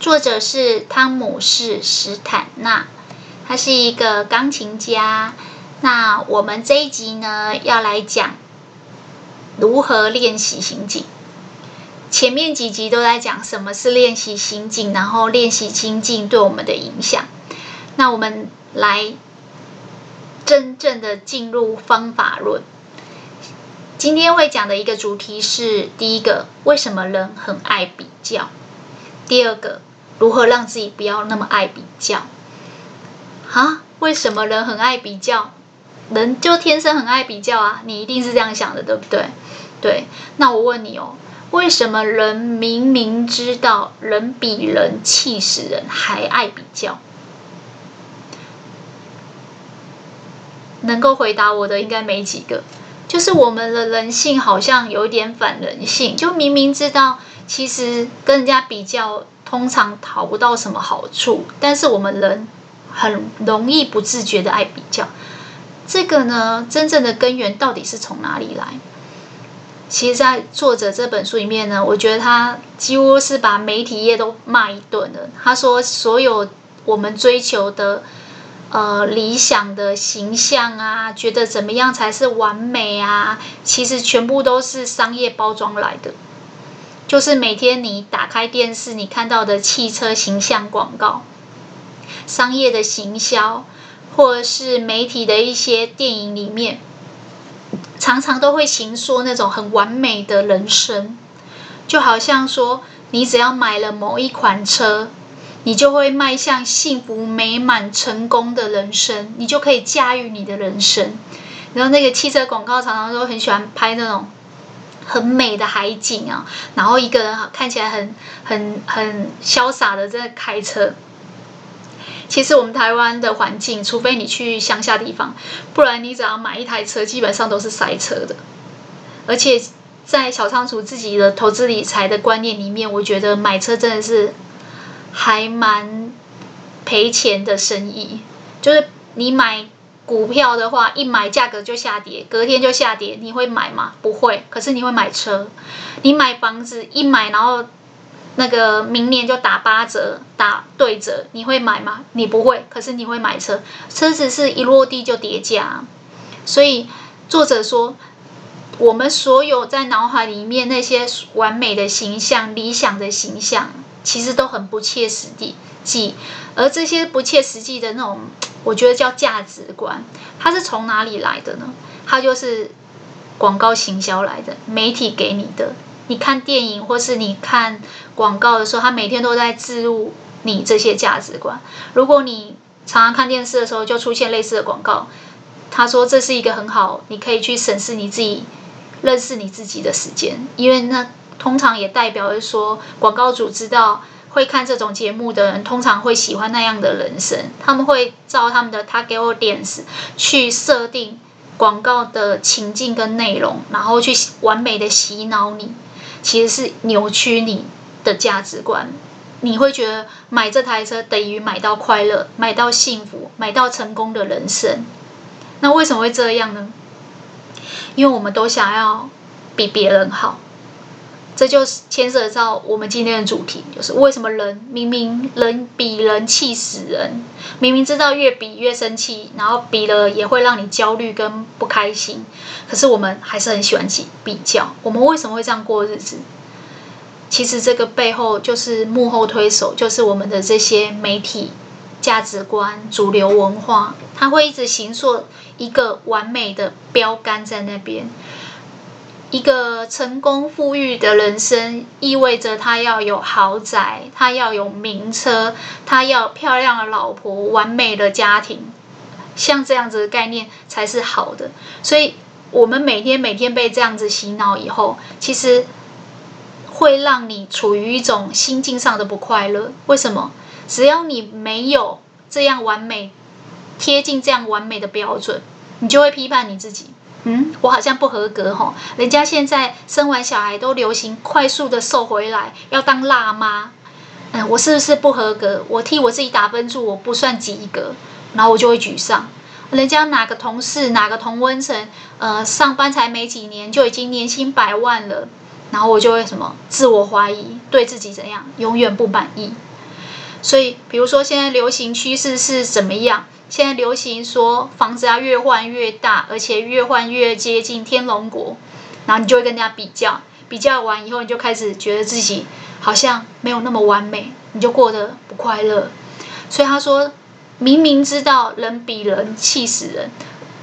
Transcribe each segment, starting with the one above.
作者是汤姆士史坦纳，他是一个钢琴家。那我们这一集呢，要来讲如何练习心境。前面几集都在讲什么是练习心境，然后练习心境对我们的影响。那我们来真正的进入方法论。今天会讲的一个主题是：第一个，为什么人很爱比较？第二个。如何让自己不要那么爱比较？啊？为什么人很爱比较？人就天生很爱比较啊！你一定是这样想的，对不对？对。那我问你哦，为什么人明明知道人比人气死人，还爱比较？能够回答我的应该没几个。就是我们的人性好像有点反人性，就明明知道，其实跟人家比较。通常讨不到什么好处，但是我们人很容易不自觉的爱比较。这个呢，真正的根源到底是从哪里来？其实，在作者这本书里面呢，我觉得他几乎是把媒体业都骂一顿了。他说，所有我们追求的呃理想的形象啊，觉得怎么样才是完美啊，其实全部都是商业包装来的。就是每天你打开电视，你看到的汽车形象广告、商业的行销，或者是媒体的一些电影里面，常常都会行说那种很完美的人生，就好像说，你只要买了某一款车，你就会迈向幸福美满、成功的人生，你就可以驾驭你的人生。然后那个汽车广告常常都很喜欢拍那种。很美的海景啊，然后一个人看起来很很很潇洒的在开车。其实我们台湾的环境，除非你去乡下地方，不然你只要买一台车，基本上都是塞车的。而且在小仓鼠自己的投资理财的观念里面，我觉得买车真的是还蛮赔钱的生意，就是你买。股票的话，一买价格就下跌，隔天就下跌，你会买吗？不会。可是你会买车，你买房子一买，然后那个明年就打八折、打对折，你会买吗？你不会。可是你会买车，车子是一落地就跌价。所以作者说，我们所有在脑海里面那些完美的形象、理想的形象，其实都很不切实际。而这些不切实际的那种。我觉得叫价值观，它是从哪里来的呢？它就是广告行销来的，媒体给你的。你看电影或是你看广告的时候，它每天都在置入你这些价值观。如果你常常看电视的时候就出现类似的广告，他说这是一个很好，你可以去审视你自己、认识你自己的时间，因为那通常也代表着说广告主知道。会看这种节目的人，通常会喜欢那样的人生。他们会照他们的 target audience 去设定广告的情境跟内容，然后去完美的洗脑你，其实是扭曲你的价值观。你会觉得买这台车等于买到快乐、买到幸福、买到成功的人生。那为什么会这样呢？因为我们都想要比别人好。这就是牵涉到我们今天的主题，就是为什么人明明人比人气死人，明明知道越比越生气，然后比了也会让你焦虑跟不开心，可是我们还是很喜欢比比较。我们为什么会这样过日子？其实这个背后就是幕后推手，就是我们的这些媒体价值观、主流文化，它会一直形塑一个完美的标杆在那边。一个成功富裕的人生，意味着他要有豪宅，他要有名车，他要漂亮的老婆，完美的家庭，像这样子的概念才是好的。所以，我们每天每天被这样子洗脑以后，其实会让你处于一种心境上的不快乐。为什么？只要你没有这样完美，贴近这样完美的标准，你就会批判你自己。嗯，我好像不合格吼，人家现在生完小孩都流行快速的瘦回来，要当辣妈。嗯，我是不是不合格？我替我自己打分数，我不算及格，然后我就会沮丧。人家哪个同事，哪个同温层，呃，上班才没几年就已经年薪百万了，然后我就会什么自我怀疑，对自己怎样，永远不满意。所以，比如说现在流行趋势是怎么样？现在流行说房子要越换越大，而且越换越接近天龙国，然后你就会跟人家比较，比较完以后你就开始觉得自己好像没有那么完美，你就过得不快乐。所以他说，明明知道人比人气死人，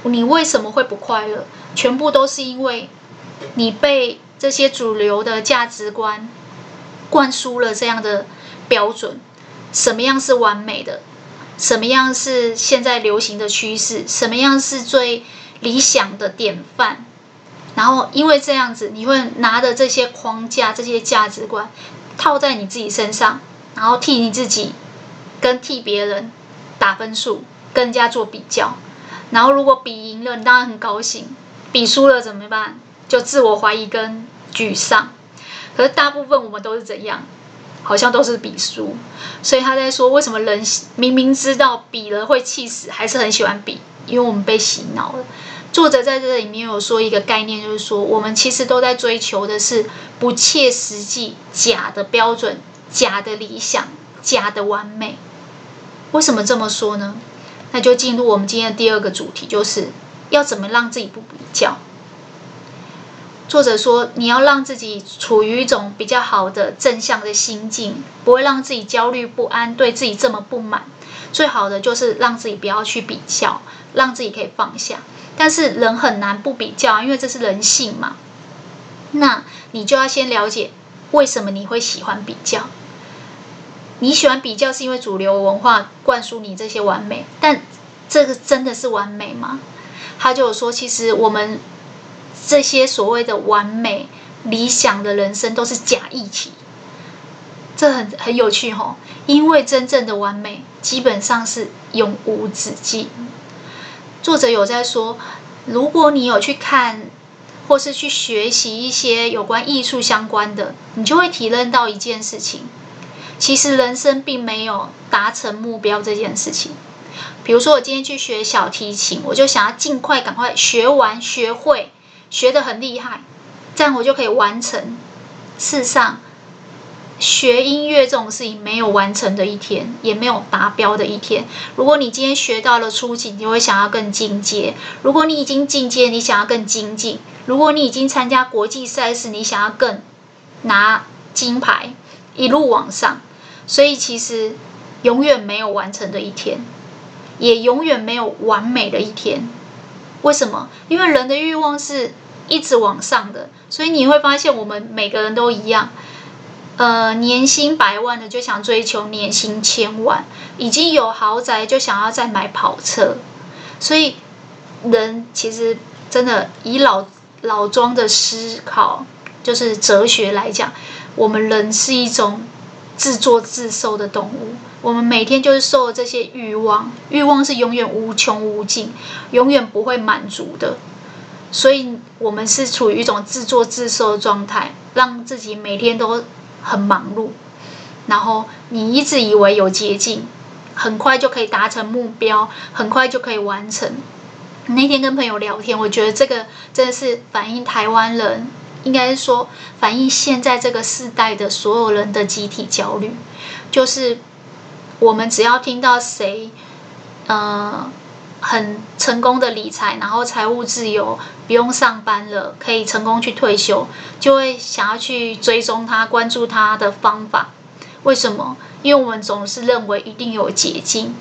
你为什么会不快乐？全部都是因为你被这些主流的价值观灌输了这样的标准，什么样是完美的？什么样是现在流行的趋势？什么样是最理想的典范？然后因为这样子，你会拿着这些框架、这些价值观套在你自己身上，然后替你自己跟替别人打分数，跟人家做比较。然后如果比赢了，你当然很高兴；比输了怎么办？就自我怀疑跟沮丧。可是大部分我们都是怎样？好像都是比输，所以他在说，为什么人明明知道比了会气死，还是很喜欢比？因为我们被洗脑了。作者在这里面有说一个概念，就是说我们其实都在追求的是不切实际、假的标准、假的理想、假的完美。为什么这么说呢？那就进入我们今天的第二个主题，就是要怎么让自己不比较。作者说：“你要让自己处于一种比较好的正向的心境，不会让自己焦虑不安，对自己这么不满。最好的就是让自己不要去比较，让自己可以放下。但是人很难不比较，因为这是人性嘛。那你就要先了解为什么你会喜欢比较。你喜欢比较是因为主流文化灌输你这些完美，但这个真的是完美吗？他就说，其实我们。”这些所谓的完美理想的人生都是假议题，这很很有趣吼，因为真正的完美基本上是永无止境。作者有在说，如果你有去看或是去学习一些有关艺术相关的，你就会体认到一件事情，其实人生并没有达成目标这件事情。比如说，我今天去学小提琴，我就想要尽快赶快学完学会。学得很厉害，这样我就可以完成。事实上，学音乐这种事情没有完成的一天，也没有达标的一天。如果你今天学到了初级，你会想要更进阶；如果你已经进阶，你想要更精进；如果你已经参加国际赛事，你想要更拿金牌，一路往上。所以，其实永远没有完成的一天，也永远没有完美的一天。为什么？因为人的欲望是一直往上的，所以你会发现我们每个人都一样。呃，年薪百万的就想追求年薪千万，已经有豪宅就想要再买跑车。所以，人其实真的以老老庄的思考，就是哲学来讲，我们人是一种自作自受的动物。我们每天就是受这些欲望，欲望是永远无穷无尽，永远不会满足的。所以，我们是处于一种自作自受的状态，让自己每天都很忙碌。然后，你一直以为有捷径，很快就可以达成目标，很快就可以完成。那天跟朋友聊天，我觉得这个真的是反映台湾人，应该是说反映现在这个世代的所有人的集体焦虑，就是。我们只要听到谁，呃，很成功的理财，然后财务自由，不用上班了，可以成功去退休，就会想要去追踪他，关注他的方法。为什么？因为我们总是认为一定有捷径。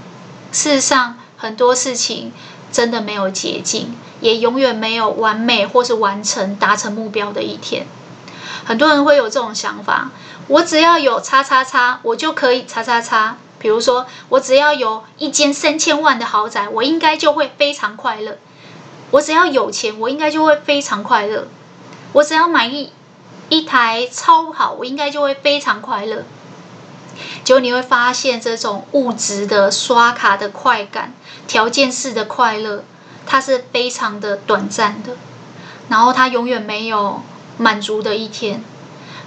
事实上，很多事情真的没有捷径，也永远没有完美或是完成达成目标的一天。很多人会有这种想法：我只要有叉叉叉，我就可以叉叉叉。比如说，我只要有一间三千万的豪宅，我应该就会非常快乐。我只要有钱，我应该就会非常快乐。我只要买一一台超好，我应该就会非常快乐。结果你会发现，这种物质的刷卡的快感、条件式的快乐，它是非常的短暂的，然后它永远没有满足的一天。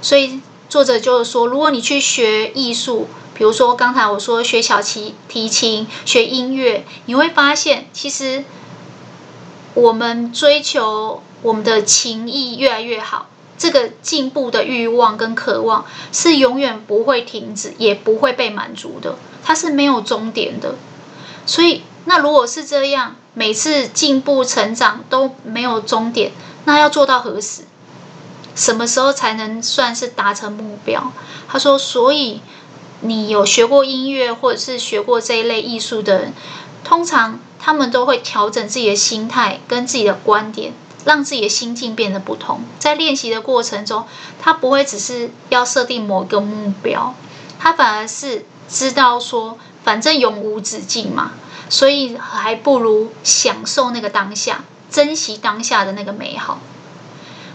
所以作者就是说，如果你去学艺术，比如说刚才我说学小提提琴、学音乐，你会发现，其实我们追求我们的情谊越来越好。这个进步的欲望跟渴望是永远不会停止，也不会被满足的，它是没有终点的。所以，那如果是这样，每次进步成长都没有终点，那要做到何时？什么时候才能算是达成目标？他说，所以你有学过音乐或者是学过这一类艺术的人，通常他们都会调整自己的心态跟自己的观点。让自己的心境变得不同，在练习的过程中，他不会只是要设定某一个目标，他反而是知道说，反正永无止境嘛，所以还不如享受那个当下，珍惜当下的那个美好。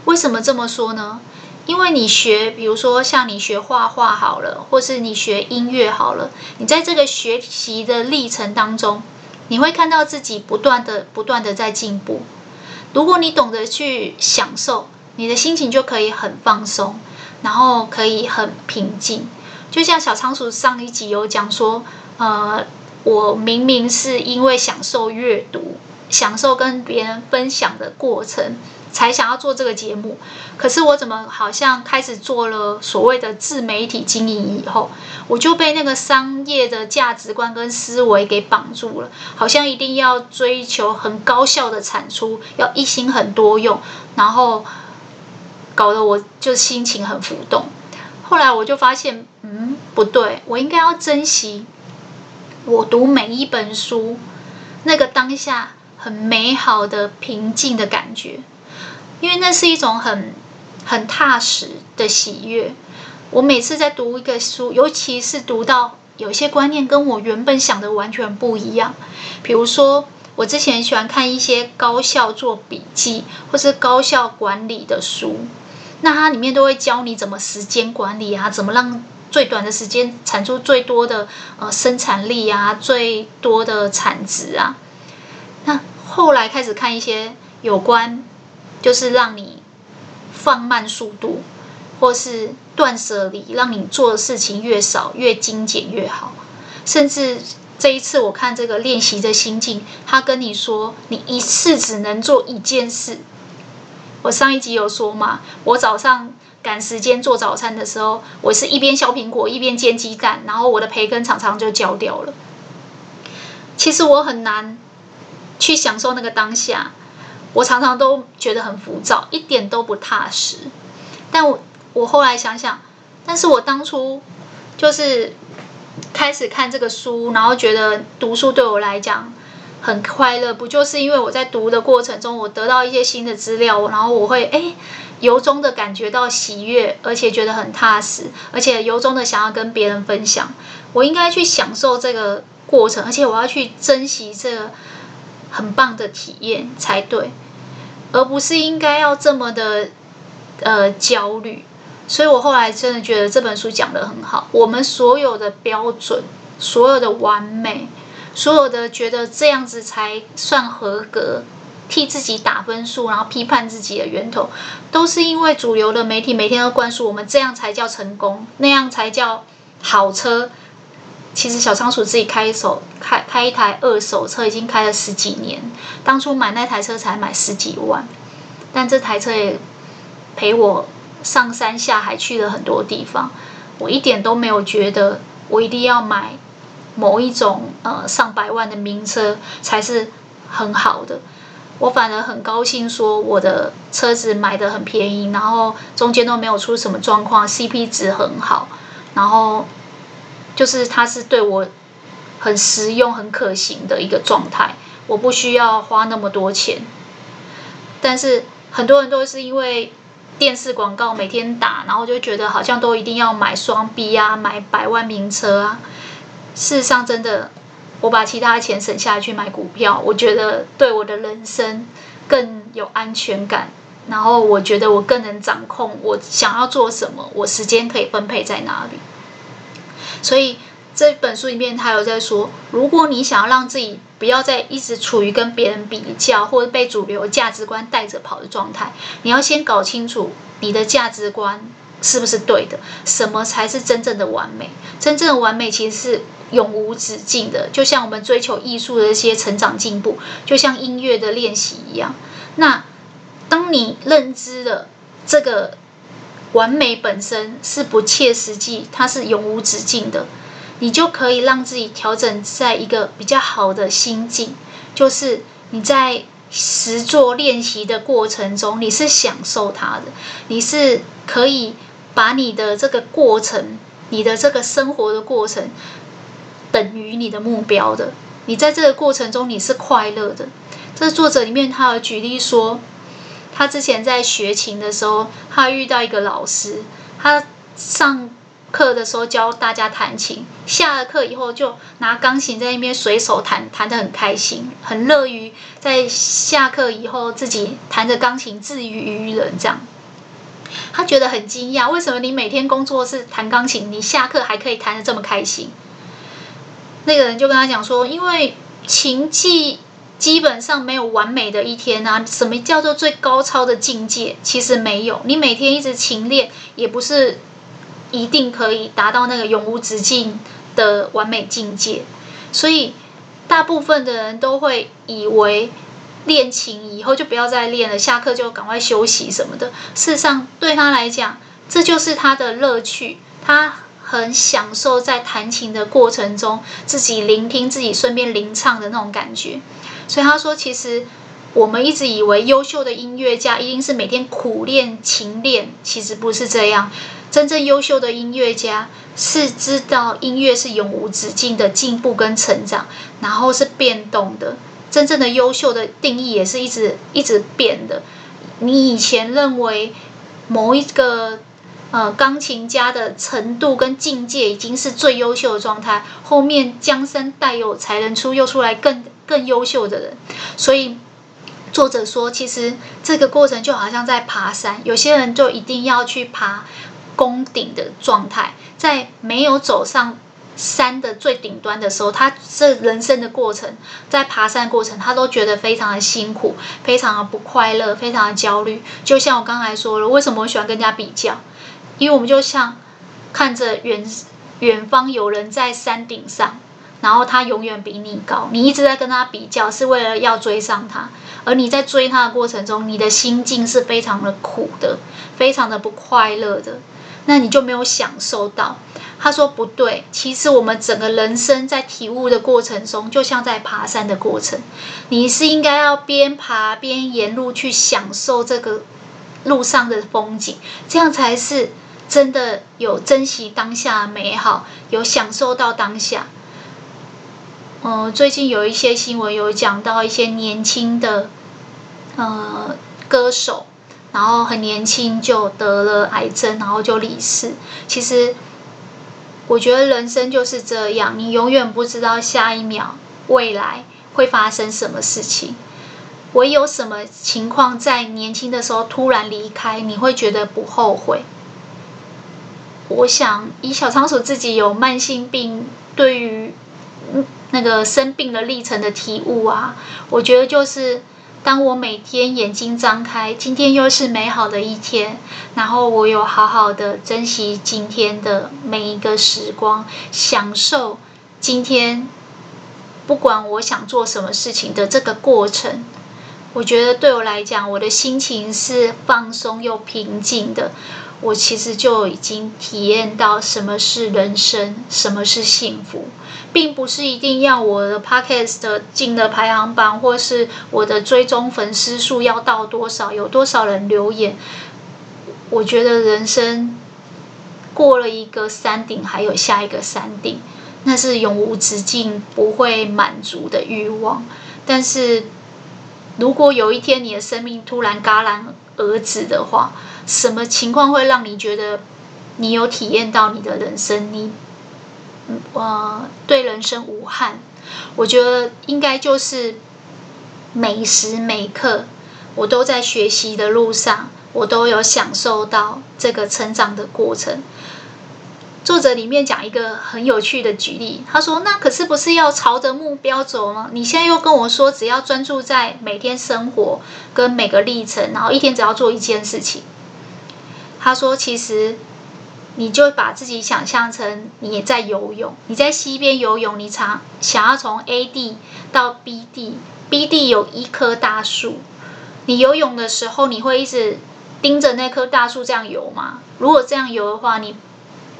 为什么这么说呢？因为你学，比如说像你学画画好了，或是你学音乐好了，你在这个学习的历程当中，你会看到自己不断的、不断的在进步。如果你懂得去享受，你的心情就可以很放松，然后可以很平静。就像小仓鼠上一集有讲说，呃，我明明是因为享受阅读，享受跟别人分享的过程。才想要做这个节目，可是我怎么好像开始做了所谓的自媒体经营以后，我就被那个商业的价值观跟思维给绑住了，好像一定要追求很高效的产出，要一心很多用，然后搞得我就心情很浮动。后来我就发现，嗯，不对，我应该要珍惜我读每一本书那个当下很美好的平静的感觉。因为那是一种很很踏实的喜悦。我每次在读一个书，尤其是读到有些观念跟我原本想的完全不一样。比如说，我之前喜欢看一些高效做笔记或是高效管理的书，那它里面都会教你怎么时间管理啊，怎么让最短的时间产出最多的呃生产力啊，最多的产值啊。那后来开始看一些有关。就是让你放慢速度，或是断舍离，让你做的事情越少越精简越好。甚至这一次我看这个练习的心境，他跟你说，你一次只能做一件事。我上一集有说嘛，我早上赶时间做早餐的时候，我是一边削苹果一边煎鸡蛋，然后我的培根常常就焦掉了。其实我很难去享受那个当下。我常常都觉得很浮躁，一点都不踏实。但我我后来想想，但是我当初就是开始看这个书，然后觉得读书对我来讲很快乐，不就是因为我在读的过程中，我得到一些新的资料，然后我会诶由衷的感觉到喜悦，而且觉得很踏实，而且由衷的想要跟别人分享。我应该去享受这个过程，而且我要去珍惜这个很棒的体验才对。而不是应该要这么的呃焦虑，所以我后来真的觉得这本书讲得很好。我们所有的标准，所有的完美，所有的觉得这样子才算合格，替自己打分数，然后批判自己的源头，都是因为主流的媒体每天都灌输我们这样才叫成功，那样才叫好车。其实小仓鼠自己开一手开开一台二手车已经开了十几年，当初买那台车才买十几万，但这台车也陪我上山下海去了很多地方，我一点都没有觉得我一定要买某一种呃上百万的名车才是很好的，我反而很高兴说我的车子买的很便宜，然后中间都没有出什么状况，CP 值很好，然后。就是它是对我很实用、很可行的一个状态，我不需要花那么多钱。但是很多人都是因为电视广告每天打，然后就觉得好像都一定要买双 B 啊，买百万名车啊。事实上，真的，我把其他的钱省下来去买股票，我觉得对我的人生更有安全感。然后我觉得我更能掌控我想要做什么，我时间可以分配在哪里。所以这本书里面他有在说，如果你想要让自己不要再一直处于跟别人比较或者被主流价值观带着跑的状态，你要先搞清楚你的价值观是不是对的，什么才是真正的完美？真正的完美其实是永无止境的，就像我们追求艺术的一些成长进步，就像音乐的练习一样。那当你认知了这个完美本身是不切实际，它是永无止境的，你就可以让自己调整在一个比较好的心境，就是你在实作练习的过程中，你是享受它的，你是可以把你的这个过程，你的这个生活的过程等于你的目标的，你在这个过程中你是快乐的。这作者里面他有举例说。他之前在学琴的时候，他遇到一个老师，他上课的时候教大家弹琴，下了课以后就拿钢琴在那边随手弹，弹得很开心，很乐于在下课以后自己弹着钢琴自娱娱人这样。他觉得很惊讶，为什么你每天工作是弹钢琴，你下课还可以弹得这么开心？那个人就跟他讲说，因为琴技。基本上没有完美的一天啊！什么叫做最高超的境界？其实没有。你每天一直勤练，也不是一定可以达到那个永无止境的完美境界。所以，大部分的人都会以为练琴以后就不要再练了，下课就赶快休息什么的。事实上，对他来讲，这就是他的乐趣。他很享受在弹琴的过程中，自己聆听自己顺便吟唱的那种感觉。所以他说，其实我们一直以为优秀的音乐家一定是每天苦练勤练，其实不是这样。真正优秀的音乐家是知道音乐是永无止境的进步跟成长，然后是变动的。真正的优秀的定义也是一直一直变的。你以前认为某一个呃钢琴家的程度跟境界已经是最优秀的状态，后面江山代有才人出，又出来更。更优秀的人，所以作者说，其实这个过程就好像在爬山，有些人就一定要去爬攻顶的状态，在没有走上山的最顶端的时候，他这人生的过程，在爬山过程，他都觉得非常的辛苦，非常的不快乐，非常的焦虑。就像我刚才说了，为什么我喜欢跟人家比较？因为我们就像看着远远方有人在山顶上。然后他永远比你高，你一直在跟他比较，是为了要追上他。而你在追他的过程中，你的心境是非常的苦的，非常的不快乐的。那你就没有享受到。他说不对，其实我们整个人生在体悟的过程中，就像在爬山的过程。你是应该要边爬边沿路去享受这个路上的风景，这样才是真的有珍惜当下的美好，有享受到当下。呃，最近有一些新闻有讲到一些年轻的呃歌手，然后很年轻就得了癌症，然后就离世。其实我觉得人生就是这样，你永远不知道下一秒未来会发生什么事情。唯有什么情况在年轻的时候突然离开，你会觉得不后悔。我想以小仓鼠自己有慢性病，对于。那个生病的历程的体悟啊，我觉得就是当我每天眼睛张开，今天又是美好的一天，然后我有好好的珍惜今天的每一个时光，享受今天不管我想做什么事情的这个过程，我觉得对我来讲，我的心情是放松又平静的。我其实就已经体验到什么是人生，什么是幸福，并不是一定要我的 podcast 进的排行榜，或是我的追踪粉丝数要到多少，有多少人留言。我觉得人生过了一个山顶，还有下一个山顶，那是永无止境、不会满足的欲望。但是如果有一天你的生命突然戛然而止的话，什么情况会让你觉得你有体验到你的人生？你，呃，对人生无憾？我觉得应该就是每时每刻，我都在学习的路上，我都有享受到这个成长的过程。作者里面讲一个很有趣的举例，他说：“那可是不是要朝着目标走吗？你现在又跟我说，只要专注在每天生活跟每个历程，然后一天只要做一件事情。”他说：“其实你就把自己想象成你也在游泳，你在溪边游泳，你常想要从 A 地到 B 地，B 地有一棵大树，你游泳的时候，你会一直盯着那棵大树这样游吗？如果这样游的话，你。”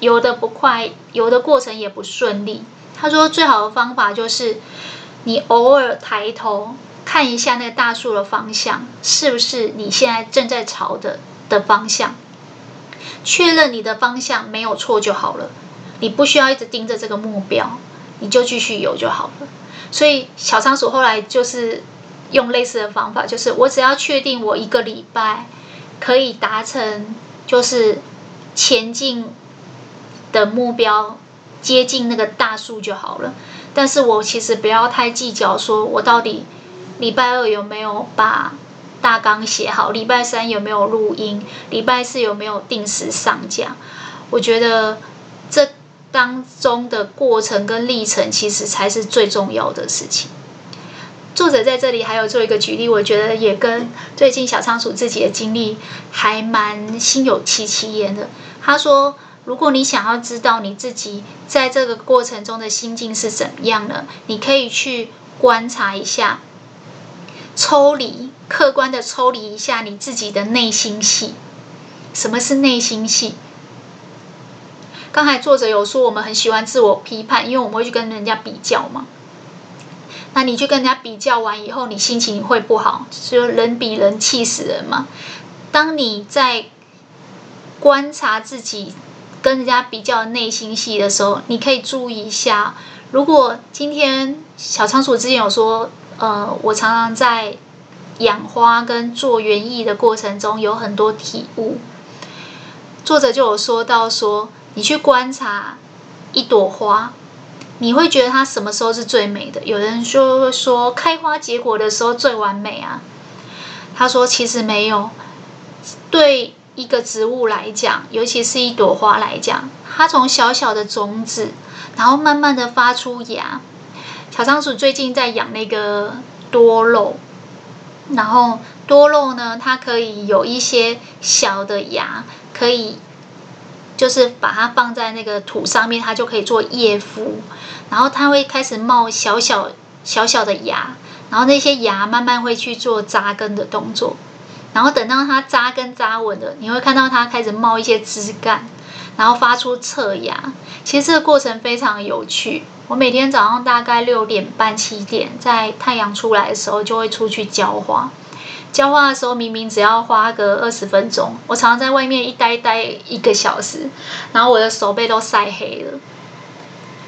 游的不快，游的过程也不顺利。他说，最好的方法就是你偶尔抬头看一下那个大树的方向，是不是你现在正在朝的的方向？确认你的方向没有错就好了。你不需要一直盯着这个目标，你就继续游就好了。所以小仓鼠后来就是用类似的方法，就是我只要确定我一个礼拜可以达成，就是前进。的目标接近那个大树就好了，但是我其实不要太计较，说我到底礼拜二有没有把大纲写好，礼拜三有没有录音，礼拜四有没有定时上架。我觉得这当中的过程跟历程，其实才是最重要的事情。作者在这里还有做一个举例，我觉得也跟最近小仓鼠自己的经历还蛮心有戚戚焉的。他说。如果你想要知道你自己在这个过程中的心境是怎么样的，你可以去观察一下，抽离，客观的抽离一下你自己的内心戏。什么是内心戏？刚才作者有说，我们很喜欢自我批判，因为我们会去跟人家比较嘛。那你去跟人家比较完以后，你心情会不好，就人比人气死人嘛。当你在观察自己。跟人家比较内心戏的时候，你可以注意一下。如果今天小仓鼠之前有说，呃，我常常在养花跟做园艺的过程中有很多体悟。作者就有说到说，你去观察一朵花，你会觉得它什么时候是最美的？有人说说开花结果的时候最完美啊。他说其实没有，对。一个植物来讲，尤其是一朵花来讲，它从小小的种子，然后慢慢的发出芽。小仓鼠最近在养那个多肉，然后多肉呢，它可以有一些小的芽，可以就是把它放在那个土上面，它就可以做叶孵，然后它会开始冒小小小小的芽，然后那些芽慢慢会去做扎根的动作。然后等到它扎根扎稳了，你会看到它开始冒一些枝干，然后发出侧芽。其实这个过程非常有趣。我每天早上大概六点半七点，在太阳出来的时候就会出去浇花。浇花的时候明明只要花个二十分钟，我常常在外面一待待一个小时，然后我的手背都晒黑了。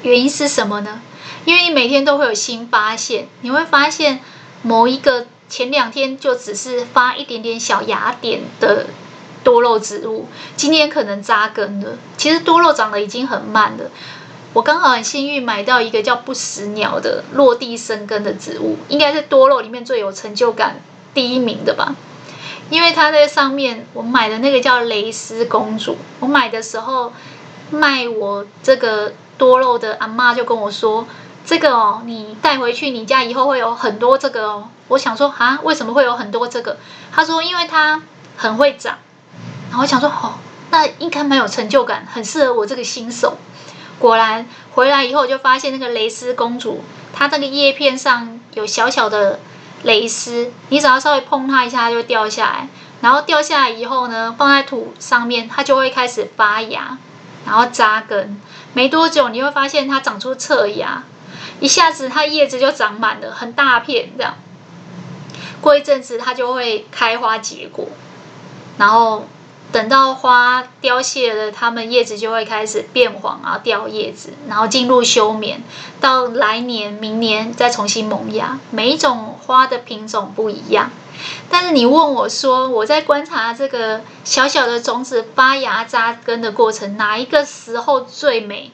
原因是什么呢？因为你每天都会有新发现，你会发现某一个。前两天就只是发一点点小芽点的多肉植物，今天可能扎根了。其实多肉长得已经很慢了。我刚好很幸运买到一个叫不死鸟的落地生根的植物，应该是多肉里面最有成就感第一名的吧。因为它在上面，我买的那个叫蕾丝公主。我买的时候卖我这个多肉的阿嬷就跟我说。这个哦，你带回去你家以后会有很多这个哦。我想说啊，为什么会有很多这个？他说，因为它很会长。然后我想说，哦，那应该蛮有成就感，很适合我这个新手。果然回来以后就发现那个蕾丝公主，它那个叶片上有小小的蕾丝，你只要稍微碰它一下，它就掉下来。然后掉下来以后呢，放在土上面，它就会开始发芽，然后扎根。没多久你会发现它长出侧芽。一下子，它叶子就长满了，很大片这样。过一阵子，它就会开花结果，然后等到花凋谢了，它们叶子就会开始变黄啊，掉叶子，然后进入休眠。到来年、明年再重新萌芽。每一种花的品种不一样，但是你问我说，我在观察这个小小的种子发芽扎根的过程，哪一个时候最美？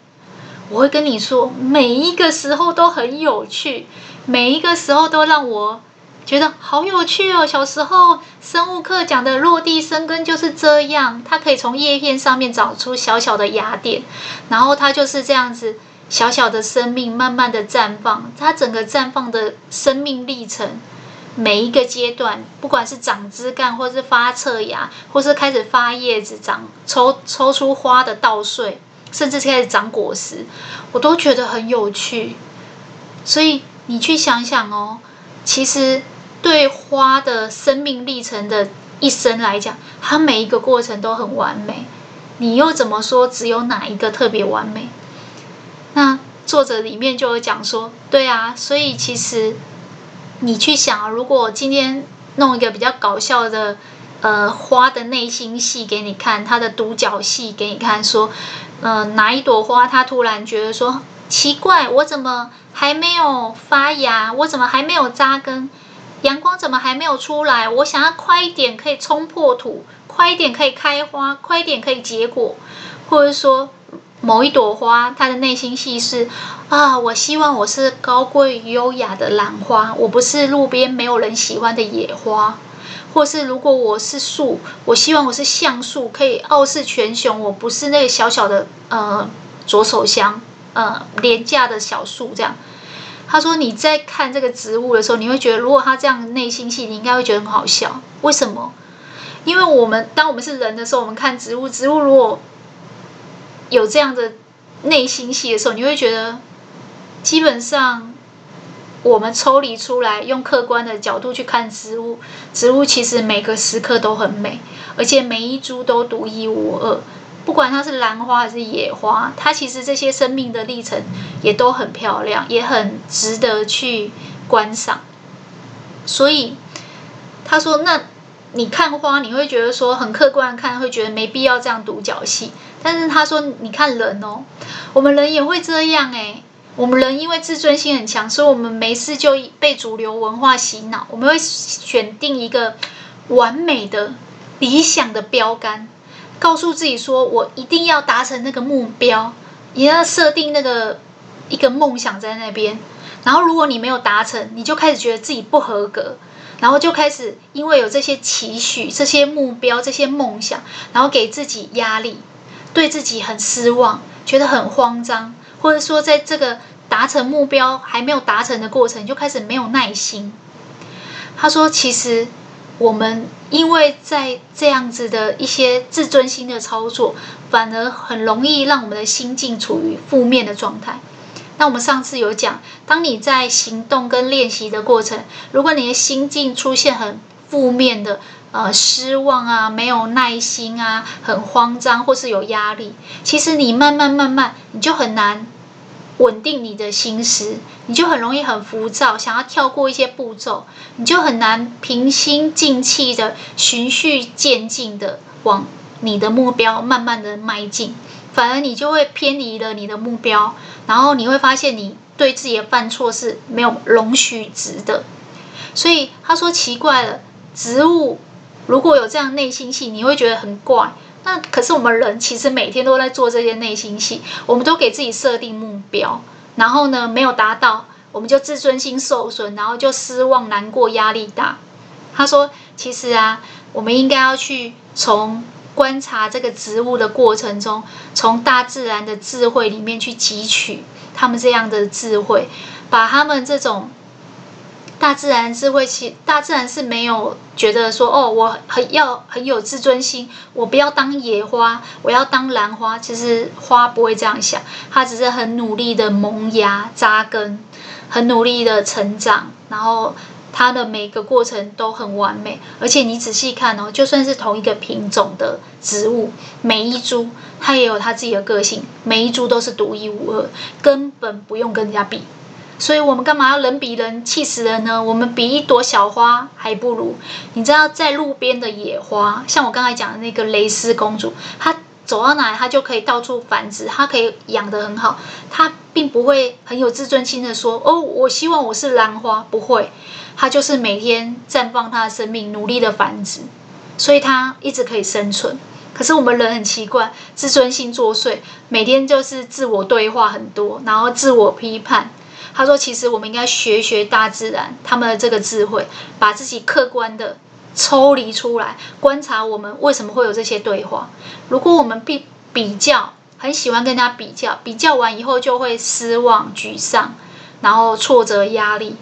我会跟你说，每一个时候都很有趣，每一个时候都让我觉得好有趣哦。小时候生物课讲的落地生根就是这样，它可以从叶片上面长出小小的芽点，然后它就是这样子小小的生命慢慢的绽放，它整个绽放的生命历程。每一个阶段，不管是长枝干，或是发侧芽，或是开始发叶子、长抽抽出花的稻穗，甚至是开始长果实，我都觉得很有趣。所以你去想想哦，其实对花的生命历程的一生来讲，它每一个过程都很完美。你又怎么说只有哪一个特别完美？那作者里面就有讲说，对啊，所以其实。你去想啊，如果今天弄一个比较搞笑的，呃，花的内心戏给你看，它的独角戏给你看，说，呃，哪一朵花它突然觉得说奇怪，我怎么还没有发芽？我怎么还没有扎根？阳光怎么还没有出来？我想要快一点可以冲破土，快一点可以开花，快一点可以结果，或者说。某一朵花，它的内心戏是啊，我希望我是高贵优雅的兰花，我不是路边没有人喜欢的野花。或是如果我是树，我希望我是橡树，可以傲视群雄，我不是那个小小的呃左手香呃廉价的小树这样。他说你在看这个植物的时候，你会觉得如果他这样内心戏，你应该会觉得很好笑。为什么？因为我们当我们是人的时候，我们看植物，植物如果有这样的内心戏的时候，你会觉得，基本上我们抽离出来，用客观的角度去看植物，植物其实每个时刻都很美，而且每一株都独一无二。不管它是兰花还是野花，它其实这些生命的历程也都很漂亮，也很值得去观赏。所以他说：“那你看花，你会觉得说很客观看，会觉得没必要这样独角戏。”但是他说：“你看人哦，我们人也会这样诶。我们人因为自尊心很强，所以我们没事就被主流文化洗脑。我们会选定一个完美的、理想的标杆，告诉自己说我一定要达成那个目标，也要设定那个一个梦想在那边。然后如果你没有达成，你就开始觉得自己不合格，然后就开始因为有这些期许、这些目标、这些梦想，然后给自己压力。”对自己很失望，觉得很慌张，或者说在这个达成目标还没有达成的过程，就开始没有耐心。他说：“其实我们因为在这样子的一些自尊心的操作，反而很容易让我们的心境处于负面的状态。那我们上次有讲，当你在行动跟练习的过程，如果你的心境出现很负面的。”呃，失望啊，没有耐心啊，很慌张，或是有压力。其实你慢慢慢慢，你就很难稳定你的心思，你就很容易很浮躁，想要跳过一些步骤，你就很难平心静气的循序渐进的往你的目标慢慢的迈进，反而你就会偏离了你的目标，然后你会发现你对自己的犯错是没有容许值的。所以他说奇怪了，植物。如果有这样内心戏，你会觉得很怪。那可是我们人其实每天都在做这些内心戏，我们都给自己设定目标，然后呢，没有达到，我们就自尊心受损，然后就失望、难过、压力大。他说，其实啊，我们应该要去从观察这个植物的过程中，从大自然的智慧里面去汲取他们这样的智慧，把他们这种。大自然是会，其大自然是没有觉得说哦，我很要很有自尊心，我不要当野花，我要当兰花。其实花不会这样想，它只是很努力的萌芽、扎根，很努力的成长，然后它的每个过程都很完美。而且你仔细看哦，就算是同一个品种的植物，每一株它也有它自己的个性，每一株都是独一无二，根本不用跟人家比。所以我们干嘛要人比人气死人呢？我们比一朵小花还不如。你知道，在路边的野花，像我刚才讲的那个蕾丝公主，她走到哪里，她就可以到处繁殖，她可以养得很好。她并不会很有自尊心的说：“哦，我希望我是兰花。”不会，她就是每天绽放她的生命，努力的繁殖，所以她一直可以生存。可是我们人很奇怪，自尊心作祟，每天就是自我对话很多，然后自我批判。他说，其实我们应该学学大自然他们的这个智慧，把自己客观的抽离出来，观察我们为什么会有这些对话。如果我们比比较，很喜欢跟人家比较，比较完以后就会失望、沮丧，然后挫折、压力。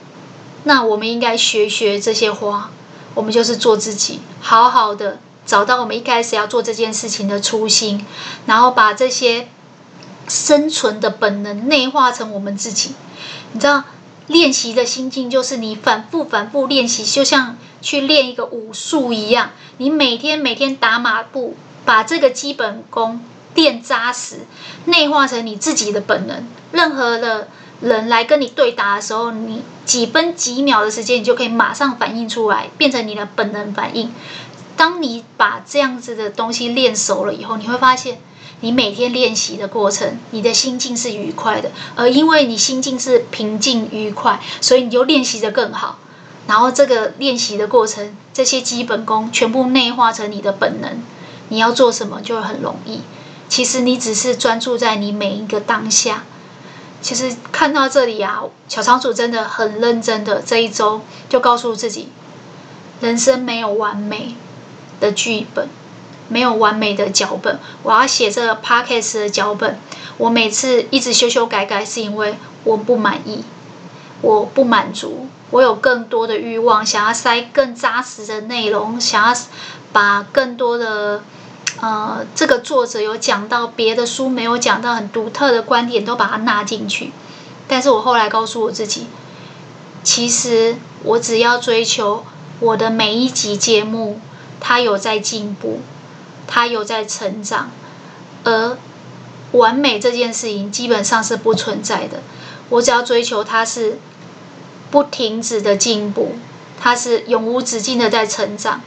那我们应该学学这些花，我们就是做自己，好好的找到我们一开始要做这件事情的初心，然后把这些生存的本能内化成我们自己。你知道，练习的心境就是你反复反复练习，就像去练一个武术一样，你每天每天打马步，把这个基本功练扎实，内化成你自己的本能。任何的。人来跟你对答的时候，你几分几秒的时间，你就可以马上反应出来，变成你的本能反应。当你把这样子的东西练熟了以后，你会发现，你每天练习的过程，你的心境是愉快的。而因为你心境是平静愉快，所以你就练习得更好。然后这个练习的过程，这些基本功全部内化成你的本能，你要做什么就很容易。其实你只是专注在你每一个当下。其实看到这里啊，小仓鼠真的很认真的这一周就告诉自己，人生没有完美的剧本，没有完美的脚本。我要写这个 podcast 的脚本，我每次一直修修改改，是因为我不满意，我不满足，我有更多的欲望，想要塞更扎实的内容，想要把更多的。呃，这个作者有讲到别的书没有讲到很独特的观点，都把它纳进去。但是我后来告诉我自己，其实我只要追求我的每一集节目，它有在进步，他有在成长，而完美这件事情基本上是不存在的。我只要追求他是不停止的进步，他是永无止境的在成长。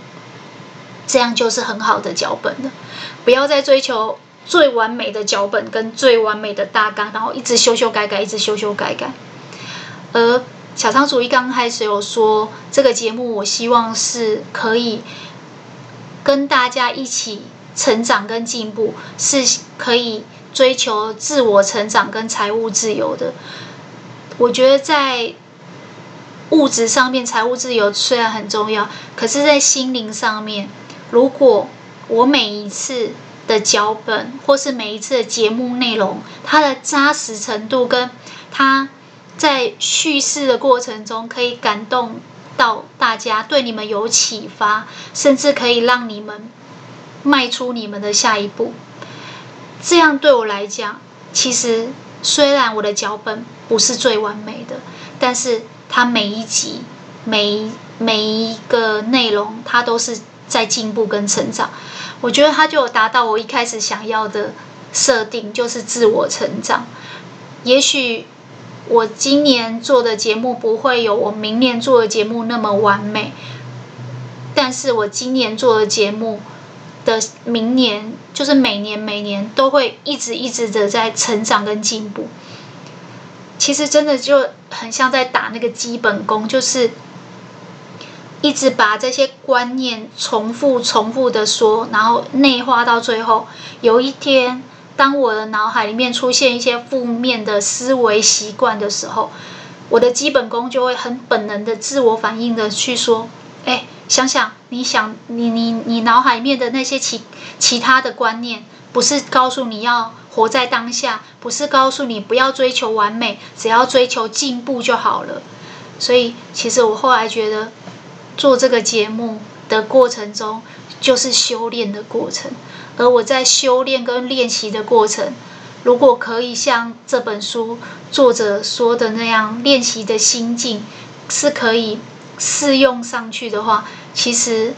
这样就是很好的脚本了，不要再追求最完美的脚本跟最完美的大纲，然后一直修修改改，一直修修改改。而小仓鼠一刚开始有说，这个节目我希望是可以跟大家一起成长跟进步，是可以追求自我成长跟财务自由的。我觉得在物质上面财务自由虽然很重要，可是在心灵上面。如果我每一次的脚本，或是每一次的节目内容，它的扎实程度跟它在叙事的过程中可以感动到大家，对你们有启发，甚至可以让你们迈出你们的下一步，这样对我来讲，其实虽然我的脚本不是最完美的，但是它每一集、每一每一个内容，它都是。在进步跟成长，我觉得它就有达到我一开始想要的设定，就是自我成长。也许我今年做的节目不会有我明年做的节目那么完美，但是我今年做的节目的明年，就是每年每年都会一直一直的在成长跟进步。其实真的就很像在打那个基本功，就是。一直把这些观念重复、重复的说，然后内化到最后。有一天，当我的脑海里面出现一些负面的思维习惯的时候，我的基本功就会很本能的自我反应的去说：“哎，想想，你想，你你你脑海里面的那些其其他的观念，不是告诉你要活在当下，不是告诉你不要追求完美，只要追求进步就好了。”所以，其实我后来觉得。做这个节目的过程中，就是修炼的过程。而我在修炼跟练习的过程，如果可以像这本书作者说的那样，练习的心境是可以适用上去的话，其实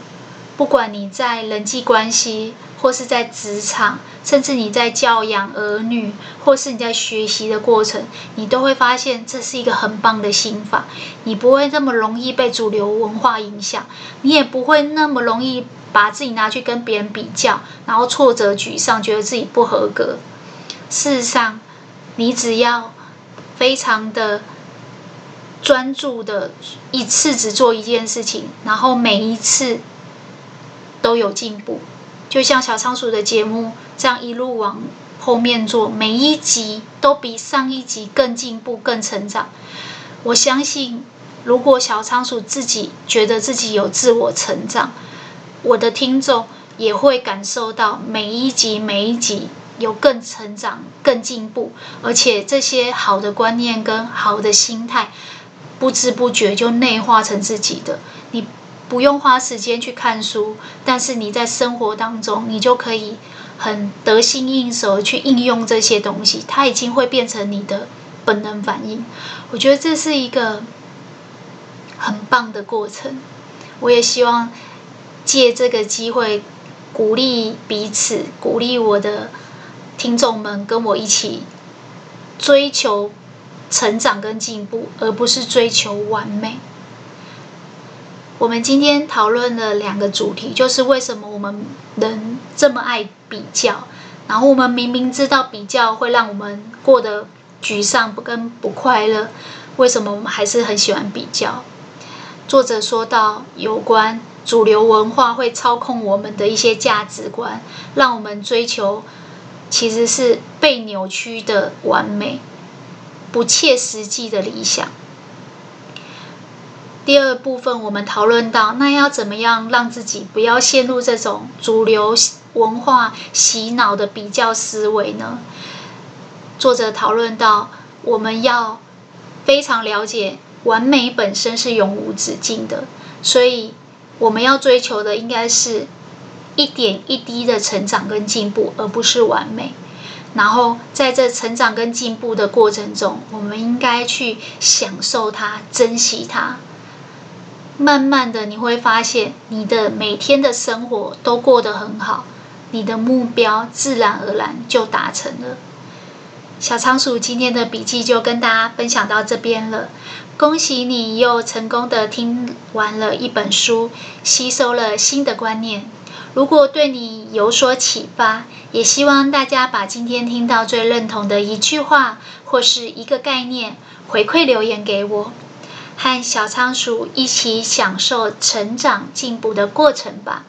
不管你在人际关系，或是在职场，甚至你在教养儿女，或是你在学习的过程，你都会发现这是一个很棒的心法。你不会那么容易被主流文化影响，你也不会那么容易把自己拿去跟别人比较，然后挫折沮丧，觉得自己不合格。事实上，你只要非常的专注的一次只做一件事情，然后每一次都有进步。就像小仓鼠的节目这样一路往后面做，每一集都比上一集更进步、更成长。我相信，如果小仓鼠自己觉得自己有自我成长，我的听众也会感受到每一集、每一集有更成长、更进步，而且这些好的观念跟好的心态，不知不觉就内化成自己的。你不用花时间去看书，但是你在生活当中，你就可以很得心应手去应用这些东西，它已经会变成你的本能反应。我觉得这是一个很棒的过程。我也希望借这个机会鼓励彼此，鼓励我的听众们跟我一起追求成长跟进步，而不是追求完美。我们今天讨论了两个主题，就是为什么我们人这么爱比较，然后我们明明知道比较会让我们过得沮丧不跟不快乐，为什么我们还是很喜欢比较？作者说到有关主流文化会操控我们的一些价值观，让我们追求其实是被扭曲的完美，不切实际的理想。第二部分，我们讨论到，那要怎么样让自己不要陷入这种主流文化洗脑的比较思维呢？作者讨论到，我们要非常了解，完美本身是永无止境的，所以我们要追求的应该是一点一滴的成长跟进步，而不是完美。然后在这成长跟进步的过程中，我们应该去享受它，珍惜它。慢慢的，你会发现你的每天的生活都过得很好，你的目标自然而然就达成了。小仓鼠今天的笔记就跟大家分享到这边了，恭喜你又成功的听完了一本书，吸收了新的观念。如果对你有所启发，也希望大家把今天听到最认同的一句话或是一个概念回馈留言给我。和小仓鼠一起享受成长进步的过程吧。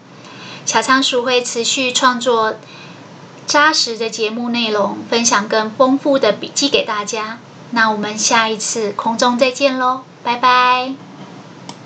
小仓鼠会持续创作扎实的节目内容，分享更丰富的笔记给大家。那我们下一次空中再见喽，拜拜。